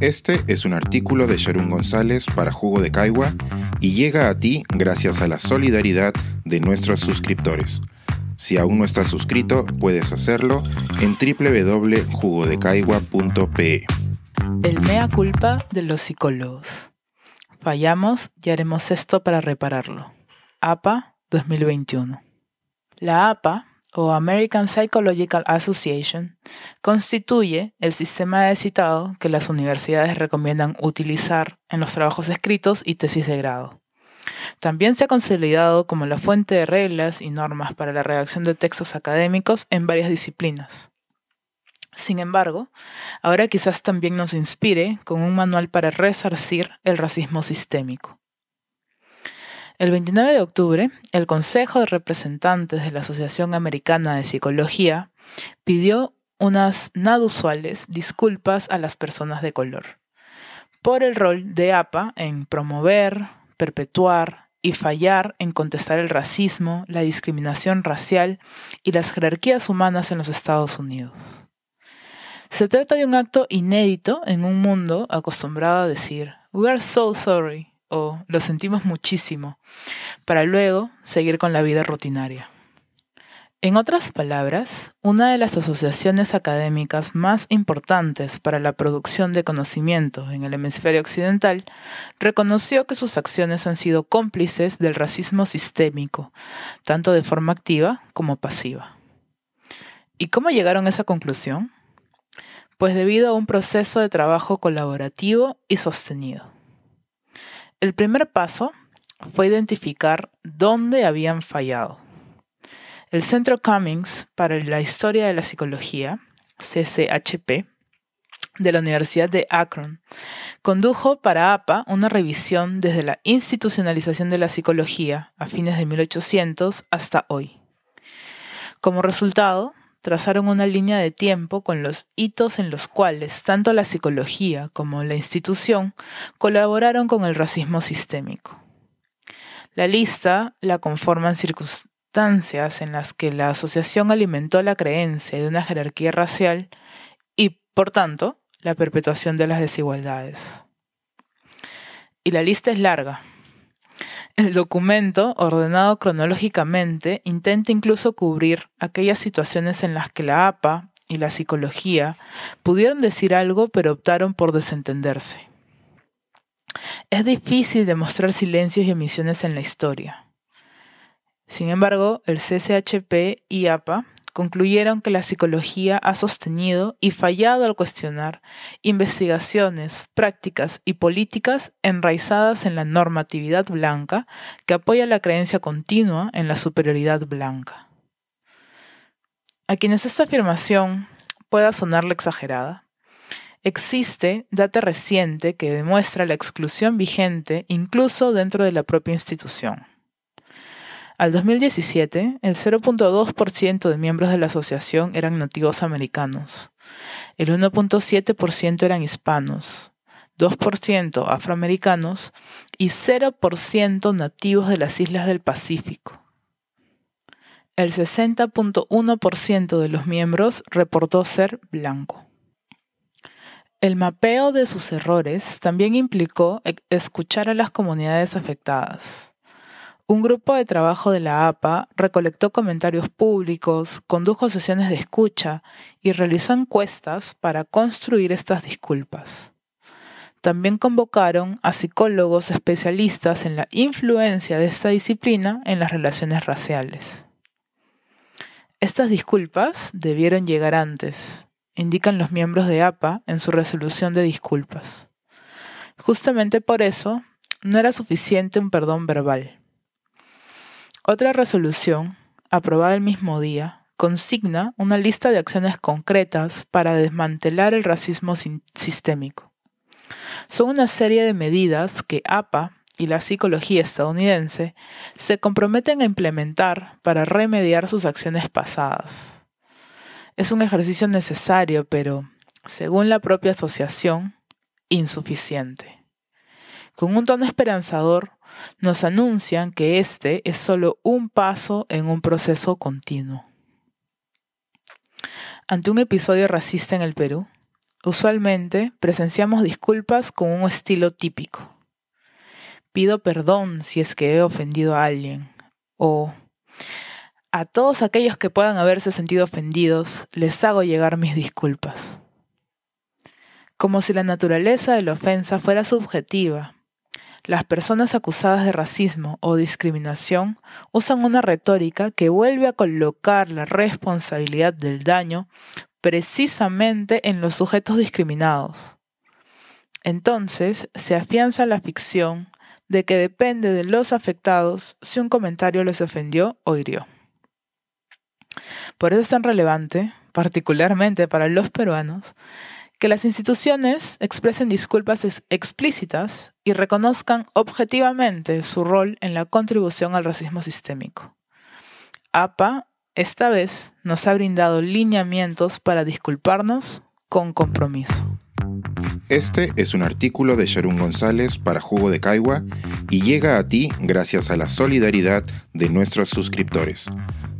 Este es un artículo de Sharon González para Jugo de Caigua y llega a ti gracias a la solidaridad de nuestros suscriptores. Si aún no estás suscrito, puedes hacerlo en www.jugodecaigua.pe. El mea culpa de los psicólogos. Fallamos y haremos esto para repararlo. APA 2021. La APA, o American Psychological Association, constituye el sistema de citado que las universidades recomiendan utilizar en los trabajos escritos y tesis de grado. También se ha consolidado como la fuente de reglas y normas para la redacción de textos académicos en varias disciplinas. Sin embargo, ahora quizás también nos inspire con un manual para resarcir el racismo sistémico. El 29 de octubre, el Consejo de Representantes de la Asociación Americana de Psicología pidió unas nada usuales disculpas a las personas de color por el rol de APA en promover, perpetuar y fallar en contestar el racismo, la discriminación racial y las jerarquías humanas en los Estados Unidos. Se trata de un acto inédito en un mundo acostumbrado a decir, We are so sorry o lo sentimos muchísimo, para luego seguir con la vida rutinaria. En otras palabras, una de las asociaciones académicas más importantes para la producción de conocimiento en el hemisferio occidental reconoció que sus acciones han sido cómplices del racismo sistémico, tanto de forma activa como pasiva. ¿Y cómo llegaron a esa conclusión? Pues debido a un proceso de trabajo colaborativo y sostenido. El primer paso fue identificar dónde habían fallado el Centro Cummings para la Historia de la Psicología, CCHP, de la Universidad de Akron, condujo para APA una revisión desde la institucionalización de la psicología a fines de 1800 hasta hoy. Como resultado, trazaron una línea de tiempo con los hitos en los cuales tanto la psicología como la institución colaboraron con el racismo sistémico. La lista la conforman circunstancias en las que la asociación alimentó la creencia de una jerarquía racial y, por tanto, la perpetuación de las desigualdades. Y la lista es larga. El documento, ordenado cronológicamente, intenta incluso cubrir aquellas situaciones en las que la APA y la psicología pudieron decir algo pero optaron por desentenderse. Es difícil demostrar silencios y emisiones en la historia. Sin embargo, el CCHP y APA concluyeron que la psicología ha sostenido y fallado al cuestionar investigaciones, prácticas y políticas enraizadas en la normatividad blanca que apoya la creencia continua en la superioridad blanca. A quienes esta afirmación pueda sonarle exagerada, existe data reciente que demuestra la exclusión vigente incluso dentro de la propia institución. Al 2017, el 0.2% de miembros de la asociación eran nativos americanos, el 1.7% eran hispanos, 2% afroamericanos y 0% nativos de las islas del Pacífico. El 60.1% de los miembros reportó ser blanco. El mapeo de sus errores también implicó e-, escuchar a las comunidades afectadas. Un grupo de trabajo de la APA recolectó comentarios públicos, condujo sesiones de escucha y realizó encuestas para construir estas disculpas. También convocaron a psicólogos especialistas en la influencia de esta disciplina en las relaciones raciales. Estas disculpas debieron llegar antes, indican los miembros de APA en su resolución de disculpas. Justamente por eso, no era suficiente un perdón verbal otra resolución, aprobada el mismo día, consigna una lista de acciones concretas para desmantelar el racismo sistémico. Son una serie de medidas que APA y la psicología estadounidense se comprometen a implementar para remediar sus acciones pasadas. Es un ejercicio necesario, pero, según la propia asociación, insuficiente. Con un tono esperanzador, nos anuncian que este es solo un paso en un proceso continuo. Ante un episodio racista en el Perú, Usualmente presenciamos disculpas con un estilo típico. Pido perdón si es que he ofendido a alguien. O a todos aquellos que puedan haberse sentido ofendidos, les hago llegar mis disculpas. Como si la naturaleza de la ofensa fuera subjetiva. Las personas acusadas de racismo o discriminación usan una retórica que vuelve a colocar la responsabilidad del daño precisamente en los sujetos discriminados. Entonces se afianza la ficción de que depende de los afectados si un comentario les ofendió o hirió. Por eso es tan relevante, particularmente para los peruanos, que las instituciones expresen disculpas explícitas y reconozcan objetivamente su rol en la contribución al racismo sistémico. APA esta vez nos ha brindado lineamientos para disculparnos con compromiso. Este es un artículo de Sharon González para Jugo de Caigua y llega a ti gracias a la solidaridad de nuestros suscriptores.